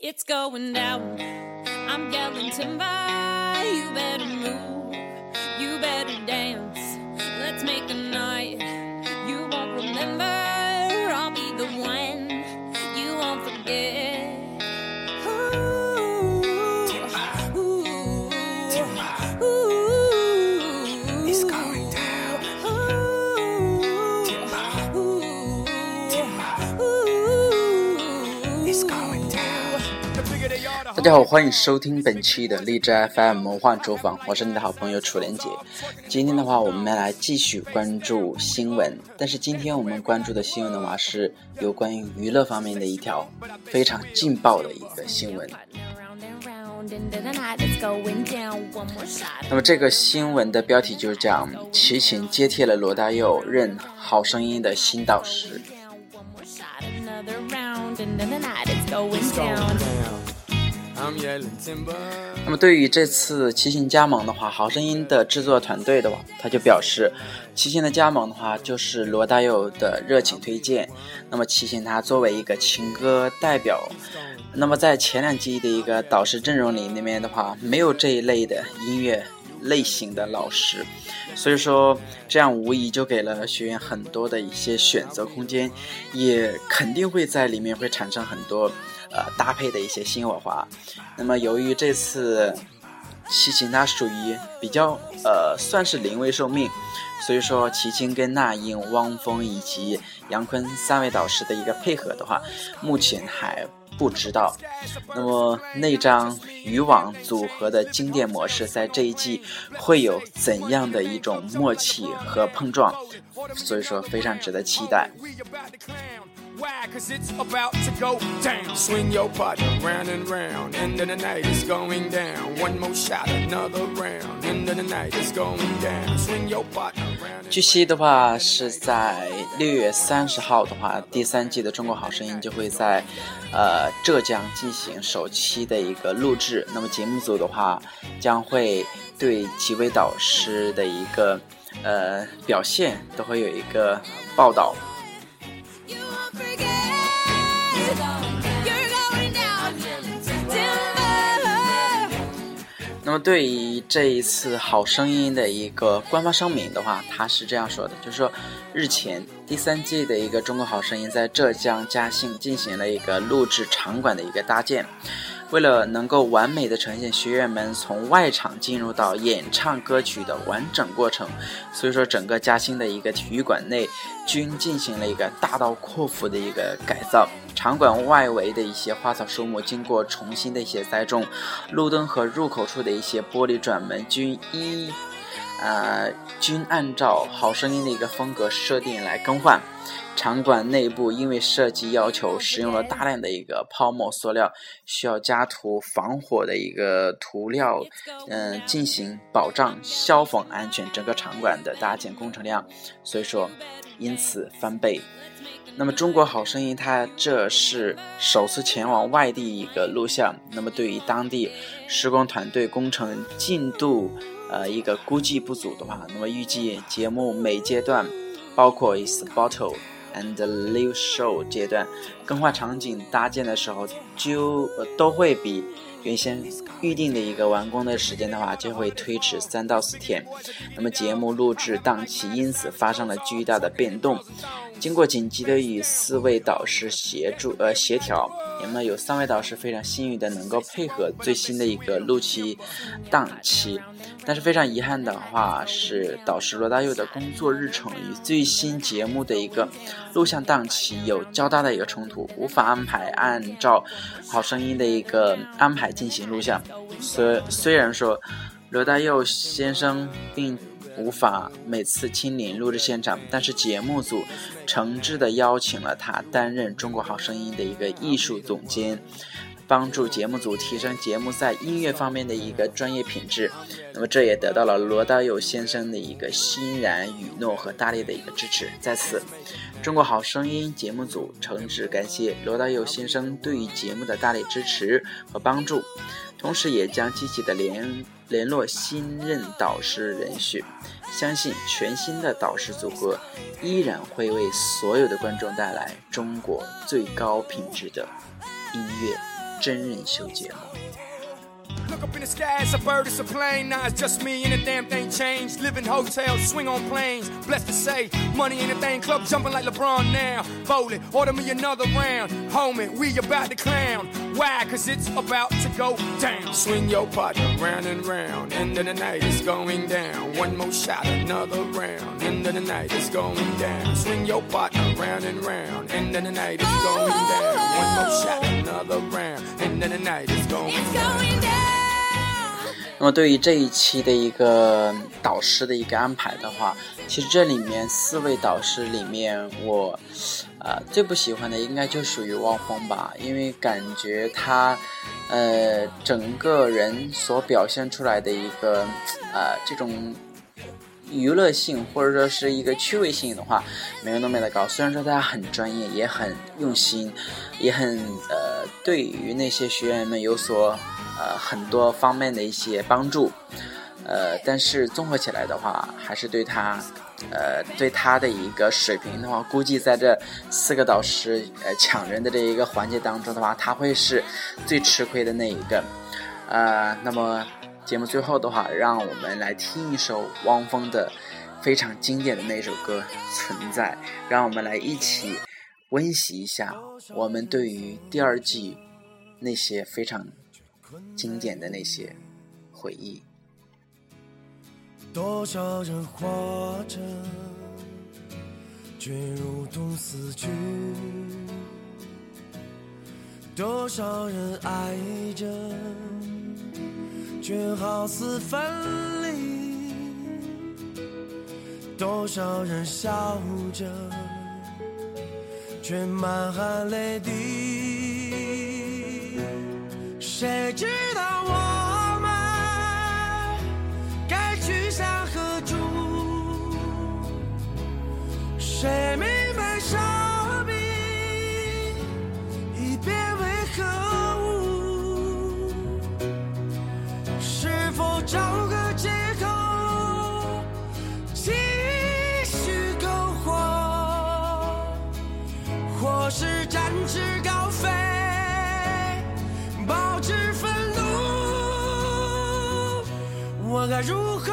It's going down. I'm yelling timber. You better move. 大家好，欢迎收听本期的荔枝 FM 魔幻厨房，我是你的好朋友楚莲姐。今天的话，我们来继续关注新闻，但是今天我们关注的新闻的话，是有关于娱乐方面的一条非常劲爆的一个新闻。It's going down. 那么这个新闻的标题就是讲齐秦接替了罗大佑任《好声音》的新导师。那么对于这次齐秦加盟的话，《好声音》的制作团队的话，他就表示，齐秦的加盟的话就是罗大佑的热情推荐。那么齐秦他作为一个情歌代表，那么在前两季的一个导师阵容里里面的话，没有这一类的音乐类型的老师，所以说这样无疑就给了学员很多的一些选择空间，也肯定会在里面会产生很多呃搭配的一些新火花。那么由于这次齐秦他属于比较呃算是临危受命，所以说齐秦跟那英、汪峰以及杨坤三位导师的一个配合的话，目前还不知道。那么那张渔网组合的经典模式在这一季会有怎样的一种默契和碰撞？所以说非常值得期待。Why, Cause it's about to go down. Swing your partner round and round. End of the night is going down. One more shot, another round. End of the night is going down. Swing your partner round and 据悉的话，是在六月三十号的话，第三季的《中国好声音》就会在呃浙江进行首期的一个录制。那么节目组的话，将会对几位导师的一个呃表现都会有一个报道。对于这一次《好声音》的一个官方声明的话，他是这样说的，就是说日前第三季的一个《中国好声音》在浙江嘉兴进行了一个录制场馆的一个搭建。为了能够完美的呈现学员们从外场进入到演唱歌曲的完整过程，所以说整个嘉兴的一个体育馆内均进行了一个大刀阔斧的一个改造。场馆外围的一些花草树木经过重新的一些栽种，路灯和入口处的一些玻璃转门均一，呃，均按照《好声音》的一个风格设定来更换。场馆内部因为设计要求，使用了大量的一个泡沫塑料，需要加涂防火的一个涂料，嗯、进行保障消防安全。整个场馆的搭建工程量，所以说因此翻倍。那么《中国好声音》它这是首次前往外地一个录像，那么对于当地施工团队工程进度呃一个估计不足的话，那么预计节目每阶段包括 is bottle and live show 阶段更换场景搭建的时候就呃都会比原先预定的一个完工的时间的话，就会推迟三到四天。那么节目录制档期因此发生了巨大的变动。经过紧急的与四位导师协助呃协调，那么有三位导师非常幸运的能够配合最新的一个录期档期，但是非常遗憾的话是导师罗大佑的工作日程与最新节目的一个录像档期有较大的一个冲突，无法安排按照好声音的一个安排进行录像。虽虽然说罗大佑先生并无法每次亲临录制现场，但是节目组诚挚地邀请了他担任《中国好声音》的一个艺术总监，帮助节目组提升节目在音乐方面的一个专业品质。那么这也得到了罗大佑先生的一个欣然允诺和大力的一个支持。在此，《中国好声音》节目组诚挚感谢罗大佑先生对于节目的大力支持和帮助，同时也将积极的联联络新任导师人选，相信全新的导师组合依然会为所有的观众带来中国最高品质的音乐。真人秀节目。Look up in the sky, it's a bird, it's a plane. Nah, it's just me and the damn thing changed. Live in hotels, swing on planes. Blessed to say, money ain't a thing. Club jumping like LeBron now. Bowling, order me another round. Homie, we about to clown. Why? Cause it's about to go down. Swing your partner round and round. End of the night is going down. One more shot, another round. End of the night is going down. Swing your partner round and round. End of the night is going down. One more shot, another round. End of the night is going It's going down. 那么对于这一期的一个导师的一个安排的话，其实这里面四位导师里面，我呃最不喜欢的应该就属于汪峰吧，因为感觉他呃整个人所表现出来的一个呃这种娱乐性或者说是一个趣味性的话，没有那么的高。虽然说他很专业，也很用心，也很呃对于那些学员们有所呃很多方面的一些帮助，呃，但是综合起来的话，还是对他。呃，对他的一个水平的话，估计在这四个导师呃抢人的这一个环节当中的话，他会是最吃亏的那一个。呃，那么节目最后的话，让我们来听一首汪峰的非常经典的那首歌《存在》，让我们来一起温习一下我们对于第二季那些非常经典的那些回忆。多少人活着，却如同死去；多少人爱着，却好似分离；多少人笑着，却满含泪滴。我是展翅高飞，保持愤怒？我该如何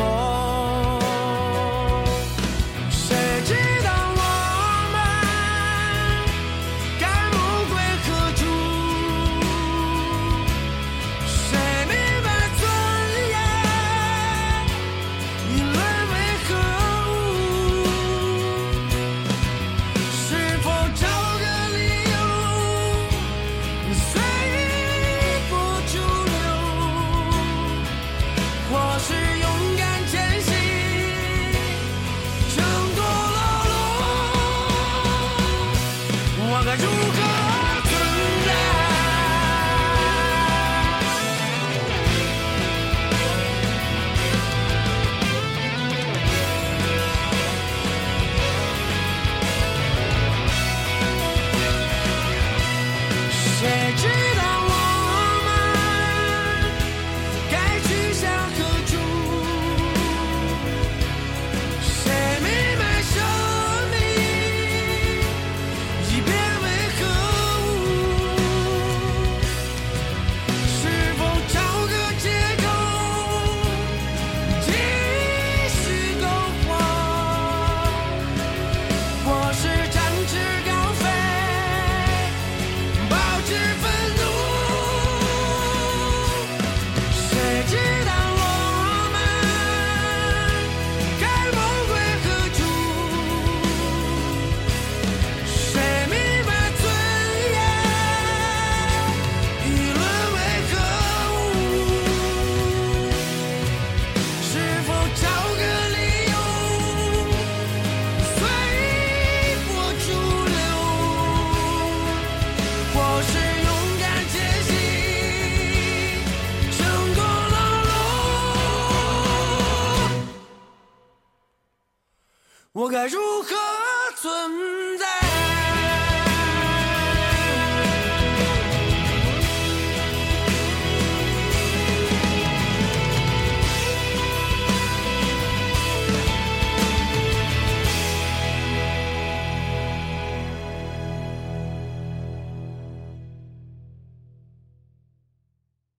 该如何？